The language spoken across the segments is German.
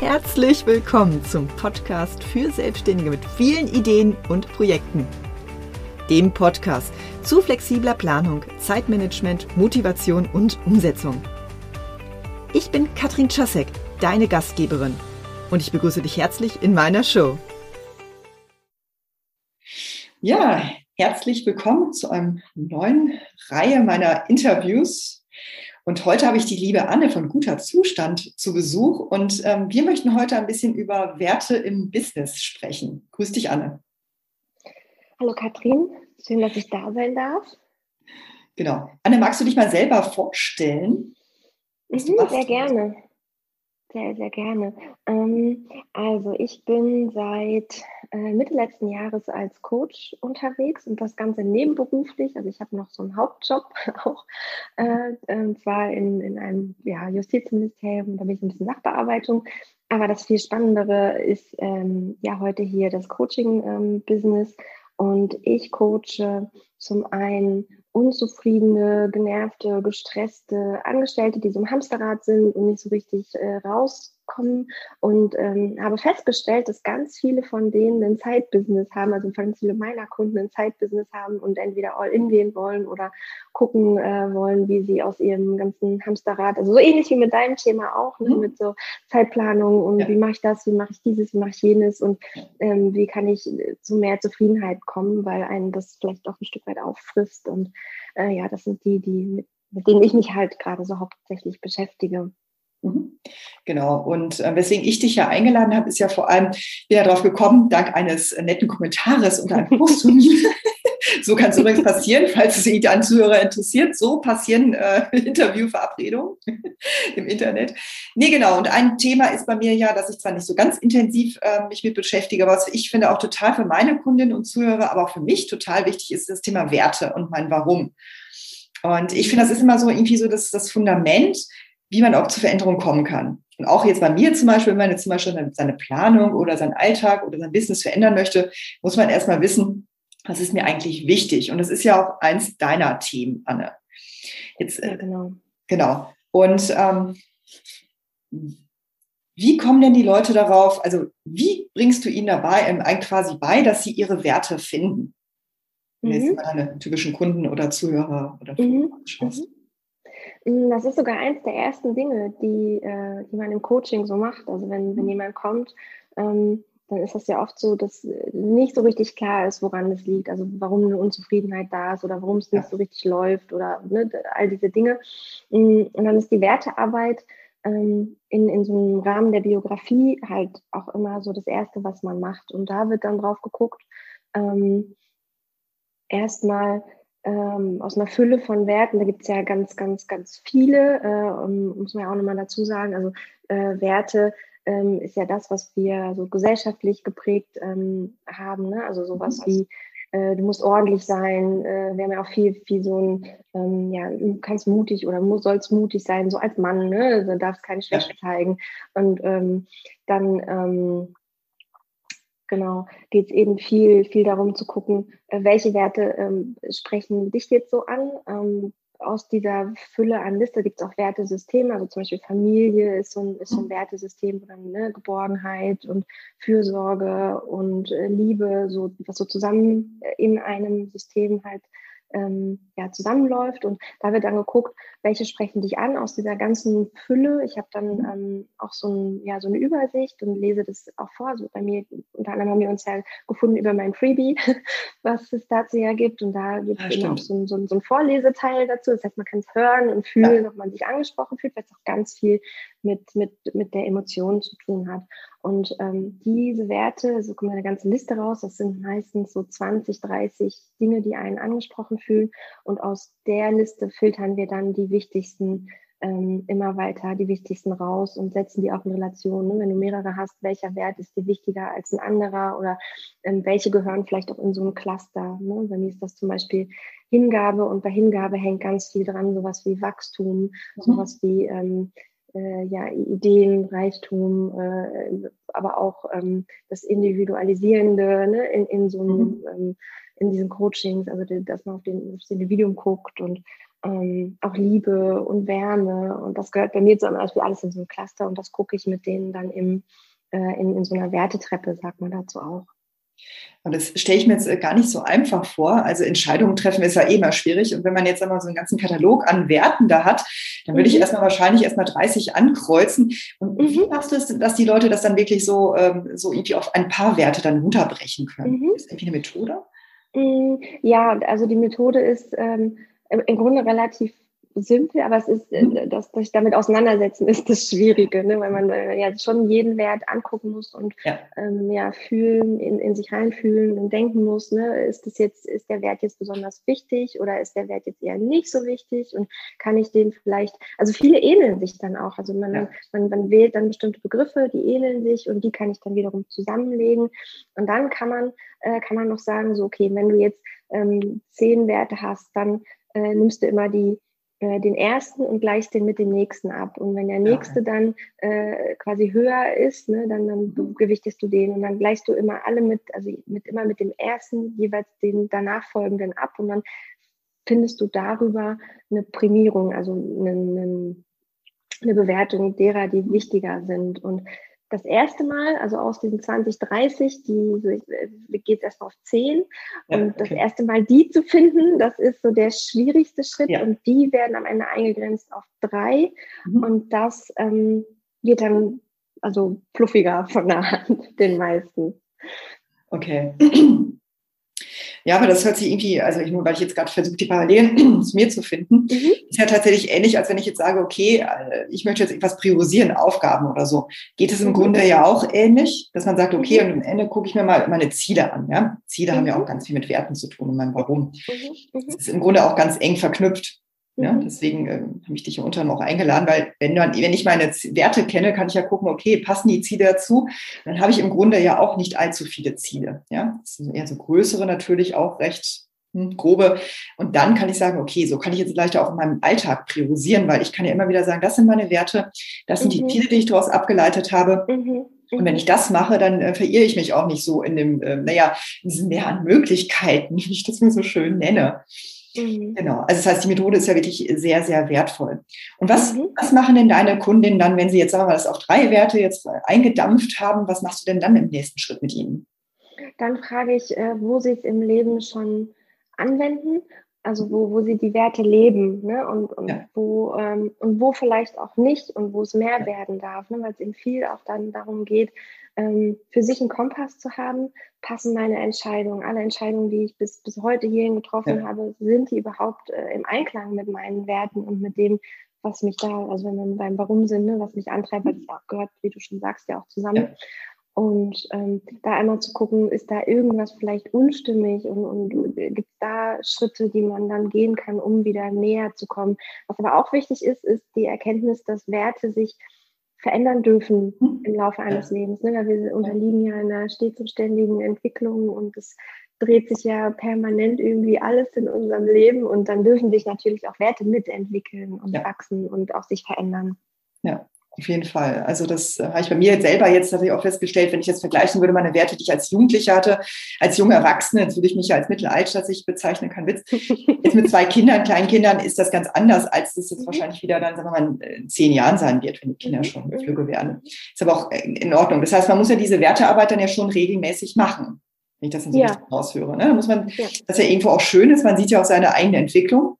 Herzlich willkommen zum Podcast für Selbstständige mit vielen Ideen und Projekten. Dem Podcast zu flexibler Planung, Zeitmanagement, Motivation und Umsetzung. Ich bin Katrin Czasek, deine Gastgeberin, und ich begrüße dich herzlich in meiner Show. Ja, herzlich willkommen zu einem neuen Reihe meiner Interviews und heute habe ich die liebe Anne von Guter Zustand zu Besuch und ähm, wir möchten heute ein bisschen über Werte im Business sprechen. Grüß dich, Anne. Hallo Katrin, schön, dass ich da sein darf. Genau. Anne, magst du dich mal selber vorstellen? Mhm, sehr gerne. Sehr, sehr gerne. Ähm, also ich bin seit äh, Mitte letzten Jahres als Coach unterwegs und das Ganze nebenberuflich. Also ich habe noch so einen Hauptjob auch, äh, und zwar in, in einem ja, Justizministerium, da bin ich ein bisschen Sachbearbeitung. Aber das viel Spannendere ist ähm, ja heute hier das Coaching-Business. Ähm, und ich coache zum einen unzufriedene, genervte, gestresste Angestellte, die so im Hamsterrad sind und nicht so richtig äh, raus kommen und ähm, habe festgestellt, dass ganz viele von denen ein Zeitbusiness haben, also ganz viele meiner Kunden ein Zeitbusiness haben und entweder all in gehen wollen oder gucken äh, wollen, wie sie aus ihrem ganzen Hamsterrad, also so ähnlich wie mit deinem Thema auch, ne, mhm. mit so Zeitplanung und ja. wie mache ich das, wie mache ich dieses, wie mache ich jenes und ähm, wie kann ich äh, zu mehr Zufriedenheit kommen, weil einen das vielleicht auch ein Stück weit auffrisst und äh, ja, das sind die, die mit, mit denen ich mich halt gerade so hauptsächlich beschäftige. Mhm. Genau. Und äh, weswegen ich dich ja eingeladen habe, ist ja vor allem, wieder darauf gekommen, dank eines netten Kommentares unter einem Post von mir. so kann es übrigens passieren, falls es irgendeinen Zuhörer interessiert. So passieren äh, Interviewverabredungen im Internet. Nee, genau. Und ein Thema ist bei mir ja, dass ich zwar nicht so ganz intensiv äh, mich mit beschäftige, aber was ich finde auch total für meine Kundinnen und Zuhörer, aber auch für mich total wichtig ist das Thema Werte und mein Warum. Und ich finde, das ist immer so irgendwie so das, das Fundament, wie man auch zur Veränderung kommen kann. Und auch jetzt bei mir zum Beispiel, wenn man jetzt zum Beispiel seine Planung oder seinen Alltag oder sein Business verändern möchte, muss man erstmal wissen, was ist mir eigentlich wichtig. Und das ist ja auch eins deiner Themen, Anne. Jetzt, ja, genau. Genau. Und ähm, wie kommen denn die Leute darauf, also wie bringst du ihnen dabei ähm, quasi bei, dass sie ihre Werte finden? Wenn mhm. jetzt mal deine typischen Kunden oder Zuhörer oder mhm. Hm, das ist sogar eins der ersten Dinge, die, äh, die man im Coaching so macht. Also wenn, wenn mhm. jemand kommt, ähm, dann ist das ja oft so, dass nicht so richtig klar ist, woran es liegt. Also warum eine Unzufriedenheit da ist oder warum es nicht so richtig läuft oder ne, all diese Dinge. Hm, und dann ist die Wertearbeit ähm, in, in so einem Rahmen der Biografie halt auch immer so das Erste, was man macht. Und da wird dann drauf geguckt, ähm, erstmal, ähm, aus einer Fülle von Werten. Da gibt es ja ganz, ganz, ganz viele, äh, muss man ja auch nochmal dazu sagen. Also äh, Werte ähm, ist ja das, was wir so gesellschaftlich geprägt ähm, haben. Ne? Also sowas mhm. wie äh, du musst ordentlich sein. Äh, wir haben ja auch viel, viel so ein, ähm, ja, du kannst mutig oder muss, sollst mutig sein, so als Mann, ne? Also du darfst keine Schwäche zeigen. Und ähm, dann ähm, genau, geht es eben viel, viel darum zu gucken, äh, welche Werte ähm, sprechen dich jetzt so an. Ähm, aus dieser Fülle an Liste gibt es auch Wertesysteme, also zum Beispiel Familie ist so ein, ist so ein Wertesystem, wo dann ne, Geborgenheit und Fürsorge und äh, Liebe, so was so zusammen in einem System halt ähm, ja, zusammenläuft. Und da wird dann geguckt, welche sprechen dich an aus dieser ganzen Fülle. Ich habe dann mhm. ähm, auch so, ein, ja, so eine Übersicht und lese das auch vor. Also bei mir, unter anderem haben wir uns ja gefunden über mein Freebie, was es dazu ja gibt. Und da gibt es ja, auch so, so, so ein Vorleseteil dazu. Das heißt, man kann es hören und fühlen, ja. ob man sich angesprochen fühlt, weil es auch ganz viel mit, mit, mit der Emotion zu tun hat. Und ähm, diese Werte, so kommt eine ganze Liste raus, das sind meistens so 20, 30 Dinge, die einen angesprochen fühlen. Und aus der Liste filtern wir dann die wichtigsten ähm, immer weiter, die wichtigsten raus und setzen die auch in Relation. Ne? Wenn du mehrere hast, welcher Wert ist dir wichtiger als ein anderer oder ähm, welche gehören vielleicht auch in so ein Cluster. Ne? Bei mir ist das zum Beispiel Hingabe und bei Hingabe hängt ganz viel dran, sowas wie Wachstum, mhm. sowas wie ähm, äh, ja, Ideen, Reichtum, äh, aber auch ähm, das Individualisierende ne, in, in so einem, mhm. ähm, in diesen Coachings, also dass man auf den, aufs Individuum guckt und ähm, auch Liebe und Wärme. Und das gehört bei mir zum Beispiel alles in so ein Cluster und das gucke ich mit denen dann im, äh, in, in so einer Wertetreppe, sagt man dazu auch. Und das stelle ich mir jetzt äh, gar nicht so einfach vor. Also Entscheidungen treffen ist ja eh immer schwierig. Und wenn man jetzt einmal so einen ganzen Katalog an Werten da hat, dann würde mhm. ich erstmal wahrscheinlich erstmal 30 ankreuzen. Und mhm. wie machst du es, dass die Leute das dann wirklich so, ähm, so irgendwie auf ein paar Werte dann runterbrechen können? Mhm. Ist das irgendwie eine Methode? Mm, ja, also die Methode ist ähm, im Grunde relativ simpel, aber es ist, äh, mhm. das sich damit auseinandersetzen, ist das Schwierige, ne? weil man äh, ja schon jeden Wert angucken muss und ja, ähm, ja fühlen, in, in sich reinfühlen und denken muss, ne? ist das jetzt, ist der Wert jetzt besonders wichtig oder ist der Wert jetzt eher nicht so wichtig und kann ich den vielleicht, also viele ähneln sich dann auch, also man, ja. man, man wählt dann bestimmte Begriffe, die ähneln sich und die kann ich dann wiederum zusammenlegen und dann kann man, äh, kann man noch sagen, so okay, wenn du jetzt ähm, zehn Werte hast, dann äh, nimmst du immer die äh, den ersten und gleichst den mit dem nächsten ab. Und wenn der nächste dann äh, quasi höher ist, ne, dann, dann mhm. gewichtest du den und dann gleichst du immer alle mit, also mit immer mit dem ersten jeweils den danach folgenden ab und dann findest du darüber eine Prämierung, also eine, eine, eine Bewertung derer, die wichtiger sind. Und das erste Mal, also aus diesen 20, 30, die äh, geht es erst auf 10. Ja, und okay. das erste Mal die zu finden, das ist so der schwierigste Schritt. Ja. Und die werden am Ende eingegrenzt auf drei. Mhm. Und das ähm, wird dann also fluffiger von der Hand, den meisten. Okay. Ja, aber das hört sich irgendwie, also ich, nur weil ich jetzt gerade versuche, die Parallelen zu mir zu finden, mhm. ist ja tatsächlich ähnlich, als wenn ich jetzt sage, okay, äh, ich möchte jetzt etwas priorisieren, Aufgaben oder so. Geht es im mhm. Grunde ja auch ähnlich, dass man sagt, okay, mhm. und am Ende gucke ich mir mal meine Ziele an. Ja? Ziele haben ja mhm. auch ganz viel mit Werten zu tun und mein Warum. Mhm. Das ist im Grunde auch ganz eng verknüpft. Ja, mhm. deswegen äh, habe ich dich hier unter noch eingeladen, weil wenn, dann, wenn ich meine Werte kenne, kann ich ja gucken, okay, passen die Ziele dazu? Dann habe ich im Grunde ja auch nicht allzu viele Ziele. Ja, das sind eher so größere natürlich auch recht hm, grobe. Und dann kann ich sagen, okay, so kann ich jetzt leichter auch in meinem Alltag priorisieren, weil ich kann ja immer wieder sagen, das sind meine Werte, das sind mhm. die Ziele, die ich daraus abgeleitet habe. Mhm. Und wenn ich das mache, dann äh, verirre ich mich auch nicht so in dem, äh, naja, in diesem Meer an Möglichkeiten, wie ich das mir so schön nenne. Mhm. Genau. Also das heißt, die Methode ist ja wirklich sehr, sehr wertvoll. Und was, mhm. was machen denn deine Kundinnen dann, wenn sie jetzt, sagen wir mal, das auf drei Werte jetzt eingedampft haben? Was machst du denn dann im nächsten Schritt mit ihnen? Dann frage ich, äh, wo sie es im Leben schon anwenden, also wo, wo sie die Werte leben ne? und, und, ja. wo, ähm, und wo vielleicht auch nicht und wo es mehr werden darf, ne? weil es eben viel auch dann darum geht, ähm, für sich einen Kompass zu haben, passen meine Entscheidungen, alle Entscheidungen, die ich bis, bis heute hierhin getroffen ja. habe, sind die überhaupt äh, im Einklang mit meinen Werten und mit dem, was mich da, also wenn wir beim Warum sind, ne, was mich antreibt, weil das auch gehört, wie du schon sagst, ja auch zusammen. Und ähm, da einmal zu gucken, ist da irgendwas vielleicht unstimmig und, und gibt es da Schritte, die man dann gehen kann, um wieder näher zu kommen. Was aber auch wichtig ist, ist die Erkenntnis, dass Werte sich verändern dürfen hm. im Laufe eines. Lebens. Ne? Weil wir unterliegen ja einer stets und ständigen Entwicklung und es dreht sich ja permanent irgendwie alles in unserem Leben und dann dürfen sich natürlich auch Werte mitentwickeln und ja. wachsen und auch sich verändern. Ja, auf jeden Fall. Also das äh, habe ich bei mir selber jetzt natürlich auch festgestellt, wenn ich jetzt vergleichen würde, meine Werte, die ich als Jugendliche hatte, als junge Erwachsene, jetzt würde ich mich ja als mittelalt tatsächlich bezeichnen, kein Witz. Jetzt mit zwei Kindern, kleinen Kindern ist das ganz anders, als das jetzt mhm. wahrscheinlich wieder dann, sagen wir mal, in zehn Jahren sein wird, wenn die Kinder mhm. schon mhm. flügge werden. Ist aber auch in Ordnung. Das heißt, man muss ja diese Wertearbeit dann ja schon regelmäßig machen. Wenn ich das dann so ja. raushöre. Ne? Da muss man, ja. das ja irgendwo auch schön ist, man sieht ja auch seine eigene Entwicklung.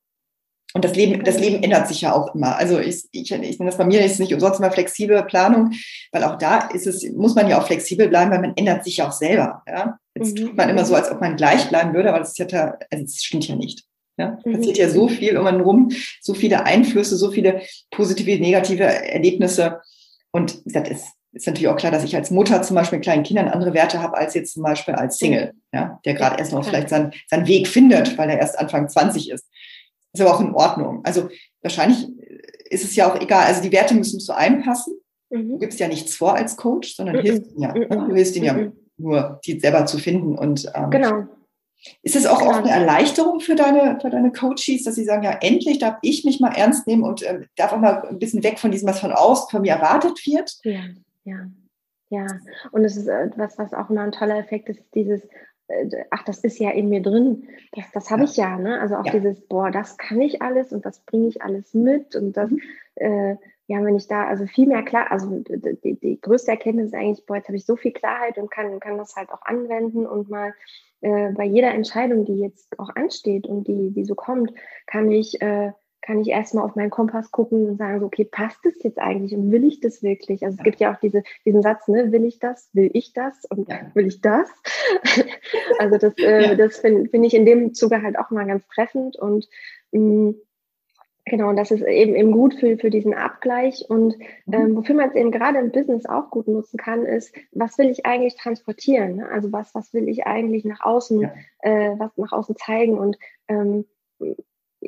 Und das Leben, das Leben ändert sich ja auch immer. Also ich, ich, ich nenne das bei mir ist nicht umsonst mal flexible Planung, weil auch da ist es, muss man ja auch flexibel bleiben, weil man ändert sich ja auch selber. Ja? Jetzt mhm. tut man immer so, als ob man gleich bleiben würde, aber das ist ja, also das stimmt ja nicht. Ja? Mhm. Passiert ja so viel um einen rum, so viele Einflüsse, so viele positive, negative Erlebnisse. Und das ist, ist natürlich auch klar, dass ich als Mutter zum Beispiel mit kleinen Kindern andere Werte habe als jetzt zum Beispiel als Single, ja, der gerade erst noch vielleicht seinen, seinen Weg findet, weil er erst Anfang 20 ist. Ist aber auch in Ordnung. Also wahrscheinlich ist es ja auch egal. Also die Werte müssen zu einem passen. Mhm. Du gibst ja nichts vor als Coach, sondern mhm. hilfst ihnen ja. Mhm. Du hilfst ihnen ja mhm. nur, die selber zu finden. Und ähm, genau. Ist es auch genau. oft eine Erleichterung für deine, für deine Coaches, dass sie sagen, ja, endlich darf ich mich mal ernst nehmen und äh, darf auch mal ein bisschen weg von diesem, was von außen von mir erwartet wird? Ja, ja, ja. Und es ist etwas, was auch immer ein toller Effekt ist, dieses äh, ach, das ist ja in mir drin, das, das habe ich ja, ne? Also auch ja. dieses, boah, das kann ich alles und das bringe ich alles mit und das, mhm. äh, ja, wenn ich da, also viel mehr klar, also die, die größte Erkenntnis ist eigentlich, boah, jetzt habe ich so viel Klarheit und kann, kann das halt auch anwenden und mal äh, bei jeder Entscheidung, die jetzt auch ansteht und die, die so kommt, kann ich, äh, kann ich erstmal auf meinen Kompass gucken und sagen, so, okay, passt das jetzt eigentlich und will ich das wirklich? Also es gibt ja auch diese, diesen Satz, ne, will ich das, will ich das und ja. will ich das? also das, äh, ja. das finde find ich in dem Zuge halt auch mal ganz treffend und mh, mm, Genau, und das ist eben, eben gut für, für diesen Abgleich. Und mhm. ähm, wofür man es eben gerade im Business auch gut nutzen kann, ist, was will ich eigentlich transportieren? Ne? Also was, was will ich eigentlich nach außen, ja. äh, was nach außen zeigen? Und ähm,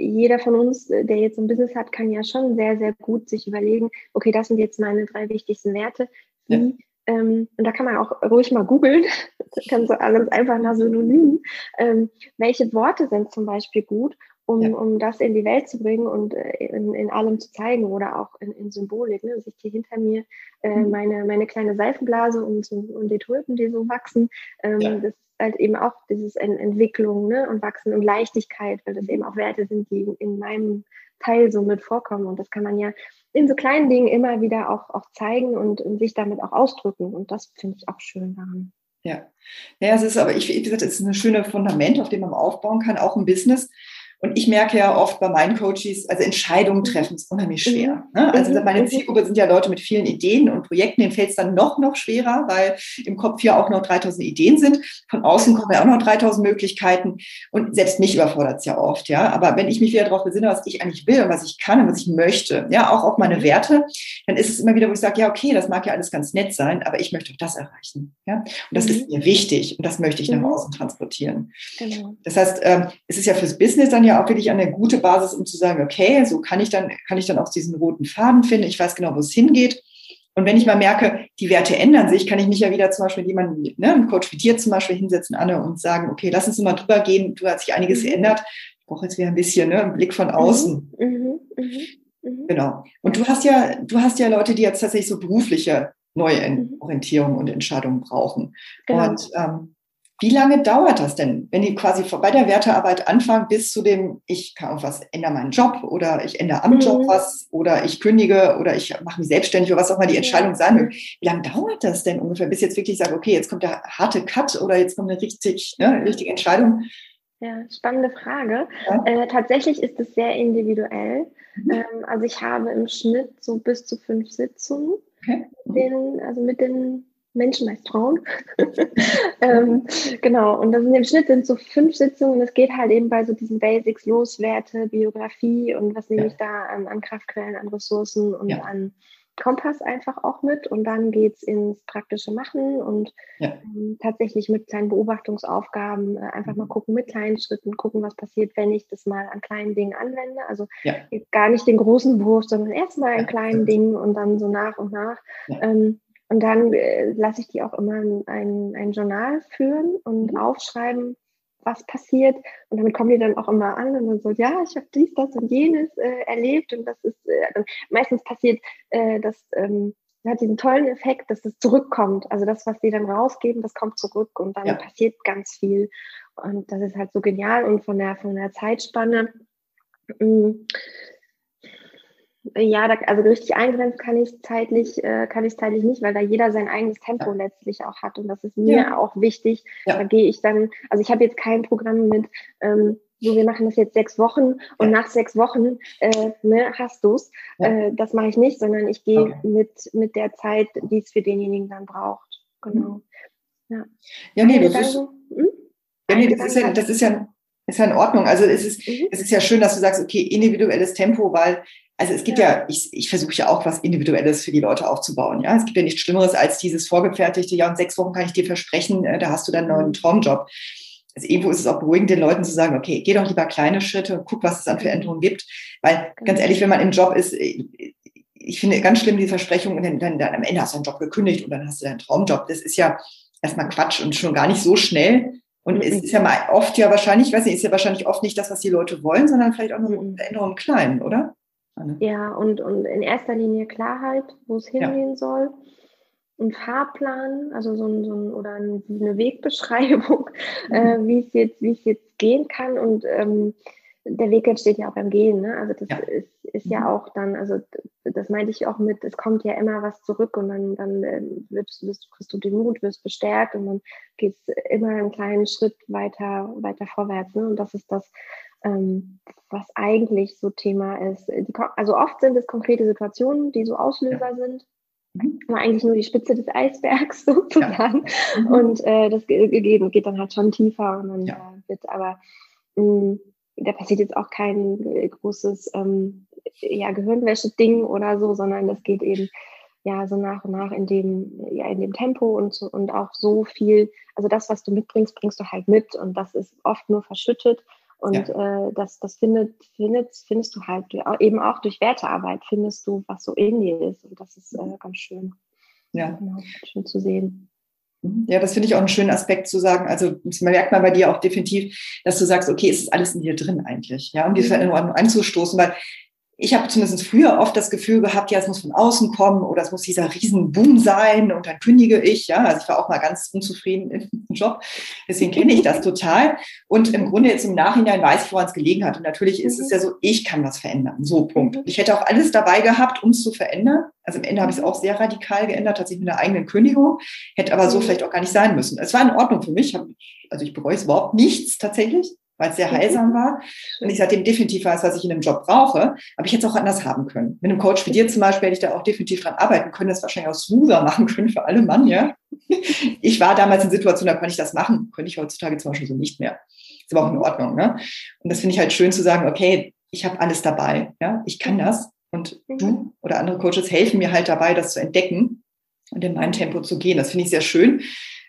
jeder von uns, der jetzt ein Business hat, kann ja schon sehr, sehr gut sich überlegen, okay, das sind jetzt meine drei wichtigsten Werte. Wie, ja. ähm, und da kann man auch ruhig mal googeln, ganz so alles einfach nach Synonymen. Ähm, welche Worte sind zum Beispiel gut? um, ja. um das in die Welt zu bringen und äh, in, in allem zu zeigen oder auch in, in Symbolik. Ne? Ich hier hinter mir äh, mhm. meine, meine kleine Seifenblase und, und die Tulpen, die so wachsen. Ähm, ja. Das halt eben auch dieses Entwicklung ne? und Wachsen und Leichtigkeit, weil das eben auch Werte sind, die in meinem Teil so mit vorkommen. Und das kann man ja in so kleinen Dingen immer wieder auch, auch zeigen und, und sich damit auch ausdrücken. Und das finde ich auch schön daran. Ja, ja, es ist aber, ich, wie gesagt, es ist ein schönes Fundament, auf dem man aufbauen kann, auch im Business. Und ich merke ja oft bei meinen Coaches, also Entscheidungen mhm. treffen ist unheimlich schwer. Mhm. Ne? Also mhm. meine Zielgruppe sind ja Leute mit vielen Ideen und Projekten, denen fällt es dann noch, noch schwerer, weil im Kopf ja auch noch 3000 Ideen sind. Von außen kommen ja auch noch 3000 Möglichkeiten. Und selbst mich überfordert es ja oft, ja. Aber wenn ich mich wieder darauf besinne, was ich eigentlich will und was ich kann und was ich möchte, ja, auch auf meine Werte, dann ist es immer wieder, wo ich sage, ja, okay, das mag ja alles ganz nett sein, aber ich möchte auch das erreichen. Ja? Und das ist mir wichtig und das möchte ich nach außen transportieren. Genau. Das heißt, ähm, es ist ja fürs Business dann ja ja auch wirklich eine gute Basis, um zu sagen, okay, so kann ich dann, kann ich dann auch diesen roten Faden finden. Ich weiß genau, wo es hingeht. Und wenn ich mal merke, die Werte ändern sich, kann ich mich ja wieder zum Beispiel jemanden, ne, einen Coach wie dir zum Beispiel hinsetzen, Anne, und sagen, okay, lass uns mal drüber gehen, du hast sich einiges mhm. geändert. Ich brauche jetzt wieder ein bisschen ne, einen Blick von mhm. außen. Mhm. Mhm. Mhm. Genau. Und du hast ja, du hast ja Leute, die jetzt tatsächlich so berufliche neue mhm. Orientierung und Entscheidungen brauchen. Genau. Und ähm, wie lange dauert das denn, wenn die quasi bei der Wertearbeit anfangen bis zu dem, ich kann auch was, ändere meinen Job oder ich ändere am mhm. Job was oder ich kündige oder ich mache mich selbstständig oder was auch mal die Entscheidung sein möge. Wie lange dauert das denn ungefähr, bis jetzt wirklich sage, okay, jetzt kommt der harte Cut oder jetzt kommt eine richtig, ne, richtige Entscheidung? Ja, spannende Frage. Ja. Äh, tatsächlich ist es sehr individuell. Mhm. Ähm, also ich habe im Schnitt so bis zu fünf Sitzungen, okay. den, also mit den Menschen, meist Frauen. ähm, genau, und das in dem Schnitt sind so fünf Sitzungen. Es geht halt eben bei so diesen Basics los, Werte, Biografie und was nehme ja. ich da an, an, Kraftquellen, an Ressourcen und ja. an Kompass einfach auch mit. Und dann geht es ins praktische Machen und ja. ähm, tatsächlich mit kleinen Beobachtungsaufgaben äh, einfach mal mhm. gucken, mit kleinen Schritten gucken, was passiert, wenn ich das mal an kleinen Dingen anwende. Also gar nicht den großen Wurf, sondern erstmal an kleinen Dingen und dann so nach und nach. Ähm, und dann äh, lasse ich die auch immer ein, ein Journal führen und mhm. aufschreiben, was passiert. Und damit kommen die dann auch immer an und dann so, ja, ich habe dies, das und jenes äh, erlebt. Und das ist, äh, meistens passiert, äh, das ähm, hat diesen tollen Effekt, dass es zurückkommt. Also das, was die dann rausgeben, das kommt zurück und dann ja. passiert ganz viel. Und das ist halt so genial. Und von der, von der Zeitspanne, mh, mm, ja, da, also richtig eingrenzen kann ich zeitlich, äh, kann ich zeitlich nicht, weil da jeder sein eigenes Tempo ja. letztlich auch hat und das ist mir ja. auch wichtig. Ja. Da gehe ich dann, also ich habe jetzt kein Programm mit, ähm, so wir machen das jetzt sechs Wochen und nach sechs Wochen äh, ne, hast du's. Äh, das mache ich nicht, sondern ich gehe okay. mit mit der Zeit, die es für denjenigen dann braucht. Genau. Ja. Ja, nee, das ist, hm? ja, nee, das ist ja, das ist ja ist ja in Ordnung. Also es ist, mhm. es ist ja schön, dass du sagst, okay, individuelles Tempo, weil also es gibt ja, ja ich, ich versuche ja auch was Individuelles für die Leute aufzubauen. Ja, es gibt ja nichts Schlimmeres als dieses vorgefertigte, ja, in sechs Wochen kann ich dir versprechen, äh, da hast du dann einen neuen mhm. Traumjob. Also irgendwo ist es auch beruhigend, den Leuten zu sagen, okay, geh doch lieber kleine Schritte und guck, was es an Veränderungen gibt. Weil ganz genau. ehrlich, wenn man im Job ist, äh, ich finde ganz schlimm die Versprechung und dann, dann, dann am Ende hast du deinen Job gekündigt und dann hast du deinen Traumjob. Das ist ja erstmal Quatsch und schon gar nicht so schnell. Und mhm. es ist ja mal oft ja wahrscheinlich, ich weiß nicht, ist ja wahrscheinlich oft nicht das, was die Leute wollen, sondern vielleicht auch nur eine Veränderung im Kleinen, oder? Ja, und, und in erster Linie Klarheit, wo es hingehen ja. soll. einen Fahrplan, also so ein, so ein oder eine Wegbeschreibung, mhm. äh, wie es jetzt, wie es jetzt gehen kann. Und ähm, der Weg entsteht ja auch beim Gehen. Ne? Also das ja. ist, ist ja mhm. auch dann, also das meinte ich auch mit, es kommt ja immer was zurück und dann, dann ähm, wirst, wirst, kriegst du den Mut, wirst bestärkt und dann geht es immer einen kleinen Schritt weiter, weiter vorwärts. Ne? Und das ist das, ähm, was eigentlich so Thema ist. Die, also oft sind es konkrete Situationen, die so Auslöser ja. sind. Mhm. Aber eigentlich nur die Spitze des Eisbergs sozusagen. Ja. Mhm. Und äh, das geht, geht, dann halt schon tiefer und dann ja. wird aber mh, mm, da passiert jetzt auch kein äh, großes ähm, ja, Gehirnwäsche-Ding oder so, sondern das geht eben ja so nach und nach in dem, ja, in dem Tempo und, und auch so viel, also das, was du mitbringst, bringst du halt mit und das ist oft nur verschüttet. Und ja. äh, das, das findet, findet, findest du halt eben auch durch Wertearbeit, findest du, was so in dir ist. Und das ist äh, ganz schön. Ja. Genau, schön zu sehen. Mhm. Ja, das finde ich auch einen schönen Aspekt zu sagen. Also man merkt mal bei dir auch definitiv, dass du sagst, okay, es ist alles in dir drin eigentlich, ja, um die Veränderung mhm. anzustoßen, weil ich habe zumindest früher oft das Gefühl gehabt, ja, es muss von außen kommen oder es muss dieser Riesenboom sein und dann kündige ich. Ja, also ich war auch mal ganz unzufrieden im Job. Deswegen kenne ich das total. Und im Grunde jetzt im Nachhinein weiß ich, woran es gelegen hat. Und natürlich ist es mhm. ja so, ich kann was verändern. So, Punkt. Ich hätte auch alles dabei gehabt, um es zu verändern. Also am Ende habe ich es auch sehr radikal geändert, tatsächlich mit einer eigenen Kündigung. Hätte aber so mhm. vielleicht auch gar nicht sein müssen. Es war in Ordnung für mich. Also ich bereue es überhaupt nichts tatsächlich weil es sehr heilsam war. Und ich seitdem definitiv weiß, was ich in einem Job brauche. Aber ich hätte es auch anders haben können. Mit einem Coach wie dir zum Beispiel hätte ich da auch definitiv dran arbeiten können, das wahrscheinlich auch smoother machen können für alle Mann, ja. Ich war damals in Situationen, da konnte ich das machen. Könnte ich heutzutage zum Beispiel so nicht mehr. Ist aber auch in Ordnung, ne? Und das finde ich halt schön zu sagen, okay, ich habe alles dabei, ja. Ich kann das. Und du mhm. oder andere Coaches helfen mir halt dabei, das zu entdecken und in mein Tempo zu gehen. Das finde ich sehr schön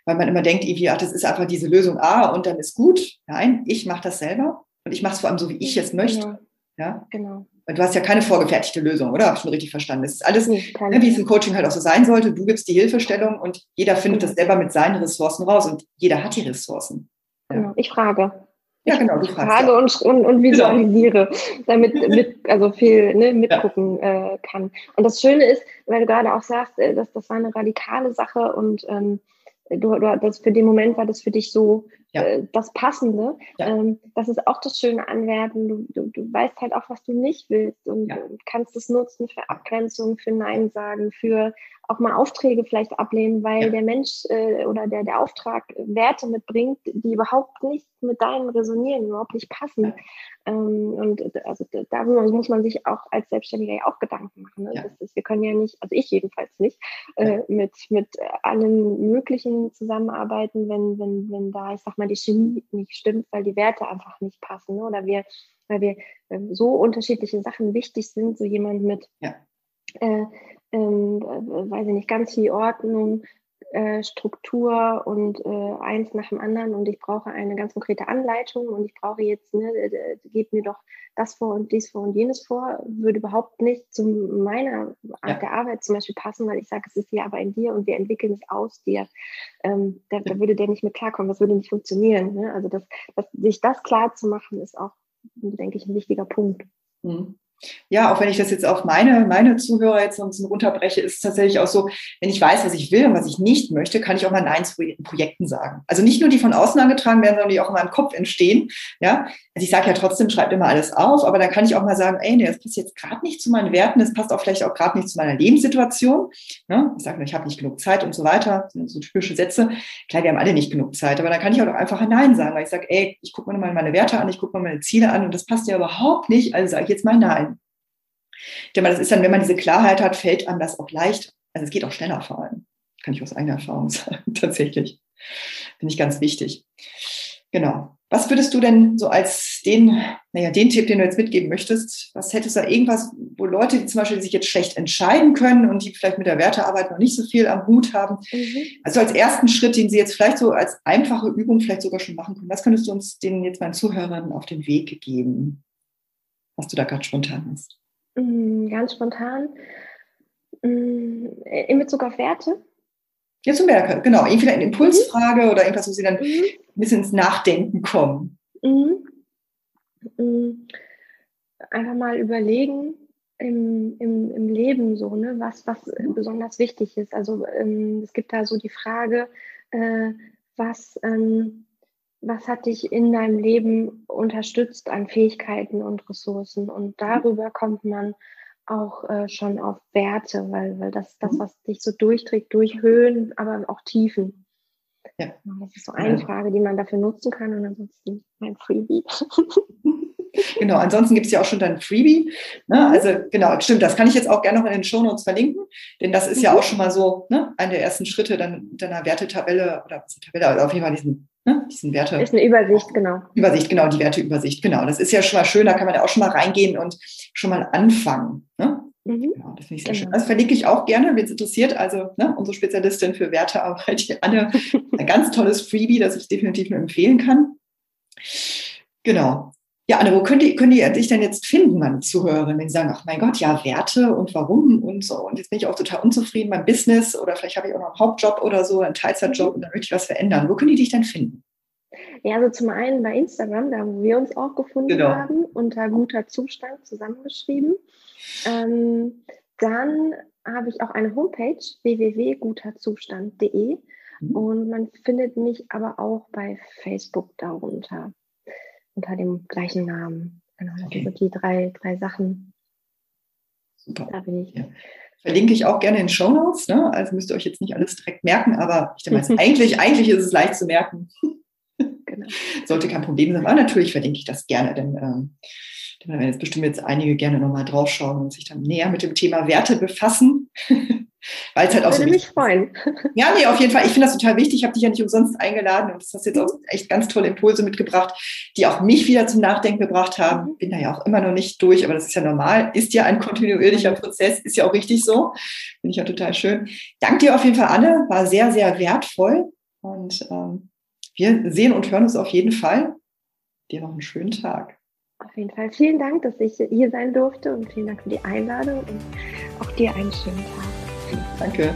weil man immer denkt, irgendwie, ach, das ist einfach diese Lösung A und dann ist gut. Nein, ich mache das selber und ich mache es vor allem so, wie ich es möchte. Genau. Ja, genau. Und du hast ja keine vorgefertigte Lösung, oder? Habe ich schon richtig verstanden? Das ist alles, ne, wie es im Coaching halt auch so sein sollte. Du gibst die Hilfestellung und jeder findet das selber mit seinen Ressourcen raus und jeder hat die Ressourcen. Ja. Genau. Ich frage. Ja, genau. Du ich frage ja. und, und, und, visualisiere, genau. damit mit, also viel ne, mitgucken ja. äh, kann. Und das Schöne ist, weil du gerade auch sagst, äh, dass das war eine radikale Sache und ähm, du, du, das für den Moment war das für dich so ja. äh, das Passende. Ja. Ähm, das ist auch das Schöne an Werten. Du, du, du weißt halt auch, was du nicht willst und, ja. kannst es nutzen für Abgrenzung, für Nein sagen, für auch mal Aufträge vielleicht ablehnen, weil der Mensch äh, oder der, der Auftrag Werte mitbringt, die überhaupt nicht mit deinen resonieren, überhaupt nicht passen. Ähm, und also darüber muss man sich auch als Selbstständiger ja auch Gedanken machen. Ne? Das ist, wir können ja nicht, also ich jedenfalls nicht, äh, mit, mit allen möglichen zusammenarbeiten, wenn, wenn, wenn da, ich sag mal, die Chemie nicht stimmt, weil die Werte einfach nicht passen. Ne? Oder wir, weil wir äh, so unterschiedliche Sachen wichtig sind, so jemand mit ja. äh, ähm, äh, weiß ich nicht, ganz viel Ordnung, äh, Struktur und äh, eins nach dem anderen und ich brauche eine ganz konkrete Anleitung und ich brauche jetzt, ne, gib mir doch das vor und dies vor und jenes vor, würde überhaupt nicht zu meiner Art ja. der Arbeit zum Beispiel passen, weil ich sage, es ist hier aber in dir und wir entwickeln es aus dir. Ähm, da, da, würde der nicht mit klarkommen, das würde nicht funktionieren. Ne? Also das, das, sich das klar zu machen, ist auch, denke ich, ein wichtiger Punkt. Mhm ja, auch wenn ich das jetzt auf meine, meine Zuhörer jetzt ein bisschen runterbreche, ist es tatsächlich auch so, wenn ich weiß, was ich will und was ich nicht möchte, kann ich auch mal Nein zu Projekten sagen. Also nicht nur die von außen angetragen werden, sondern die auch in meinem Kopf entstehen. Ja, also ich sage ja trotzdem, schreibt immer alles auf, aber dann kann ich auch mal sagen, ey, nee, das passt jetzt gerade nicht zu meinen Werten, das passt auch vielleicht auch gerade nicht zu meiner Lebenssituation. Ja, ich sage nur, ich habe nicht genug Zeit und so weiter, das sind so typische Sätze. Klar, wir haben alle nicht genug Zeit, aber dann kann ich auch einfach Nein sagen, weil ich sage, ey, ich gucke mir mal meine Werte an, ich gucke mir meine Ziele an und das passt ja überhaupt nicht, also sage ich jetzt mal Nein. Ich denke mal, das ist dann, wenn man diese Klarheit hat, fällt einem das auch leicht. Also es geht auch schneller vor allem. Kann ich aus eigener Erfahrung sagen, tatsächlich. Finde ich ganz wichtig. Genau. Was würdest du denn so als den, naja, den Tipp, den du jetzt mitgeben möchtest, was hättest du da irgendwas, wo Leute, die zum Beispiel sich jetzt schlecht entscheiden können und die vielleicht mit der Wertearbeit noch nicht so viel am Hut haben, mhm. also als ersten Schritt, den sie jetzt vielleicht so als einfache Übung vielleicht sogar schon machen können, was könntest du uns den jetzt meinen Zuhörern auf den Weg geben, was du da gerade spontan hast? Mm, ganz spontan. Mm, in Bezug auf Werte? Ja, zum Werke, genau. Irgendwie eine Impulsfrage mhm. oder irgendwas, wo Sie dann mhm. ein bisschen ins Nachdenken kommen. Mhm. mhm. Einfach mal überlegen, im, im, im Leben so, ne, was, was besonders wichtig ist. Also ähm, es gibt da so die Frage, äh, was, ähm, was hat dich in deinem Leben unterstützt an Fähigkeiten und Ressourcen? Und darüber kommt man auch äh, schon auf Werte, weil, weil das das, mhm. was dich so durchträgt, durch Höhen, aber auch Tiefen. Ja. Das ist so eine ja. Frage, die man dafür nutzen kann und ansonsten mein Freebie. Genau, ansonsten gibt es ja auch schon dein Freebie. Ne? Mhm. Also genau, stimmt, das kann ich jetzt auch gerne noch in den Shownotes verlinken, denn das ist mhm. ja auch schon mal so ne, einer der ersten Schritte dann deiner Wertetabelle oder Tabelle, also auf jeden Fall diesen, ne, diesen Werte. Ist eine Übersicht, genau. Übersicht, genau, die Werteübersicht, genau. Das ist ja schon mal schön, da kann man ja auch schon mal reingehen und schon mal anfangen. Ne? Mhm. Genau, das finde ich sehr genau. schön. Das verlinke ich auch gerne, wenn es interessiert. Also ne, unsere Spezialistin für Wertearbeit, Anne, ein ganz tolles Freebie, das ich definitiv nur empfehlen kann. Genau. Ja, Anne, wo können die, können die dich denn jetzt finden, meine Zuhörerinnen, wenn sie sagen, ach mein Gott, ja, Werte und warum und so. Und jetzt bin ich auch total unzufrieden beim Business oder vielleicht habe ich auch noch einen Hauptjob oder so, einen Teilzeitjob mhm. und dann möchte ich was verändern. Wo können die dich denn finden? Ja, also zum einen bei Instagram, da wo wir uns auch gefunden genau. haben, unter guter Zustand zusammengeschrieben. Ähm, dann habe ich auch eine Homepage www.guterzustand.de mhm. und man findet mich aber auch bei Facebook darunter unter dem gleichen Namen. Genau, das okay. sind die drei, drei Sachen. Super. Da bin ich. Ja. Verlinke ich auch gerne in Show Notes. Ne? Also müsst ihr euch jetzt nicht alles direkt merken, aber ich denke mal, eigentlich, eigentlich ist es leicht zu merken. Genau. Sollte kein Problem sein. Aber natürlich verlinke ich das gerne, denn ähm, da werden jetzt bestimmt jetzt einige gerne nochmal draufschauen und sich dann näher mit dem Thema Werte befassen. Weil es halt auch Würde so mich freuen. Ja, nee, auf jeden Fall. Ich finde das total wichtig. Ich habe dich ja nicht umsonst eingeladen und das hast jetzt auch echt ganz tolle Impulse mitgebracht, die auch mich wieder zum Nachdenken gebracht haben. Bin da ja auch immer noch nicht durch, aber das ist ja normal. Ist ja ein kontinuierlicher Prozess, ist ja auch richtig so. Finde ich ja total schön. Danke dir auf jeden Fall, Anne. War sehr, sehr wertvoll. Und ähm, wir sehen und hören uns auf jeden Fall. Dir noch einen schönen Tag. Auf jeden Fall vielen Dank, dass ich hier sein durfte und vielen Dank für die Einladung und auch dir einen schönen Tag. Danke.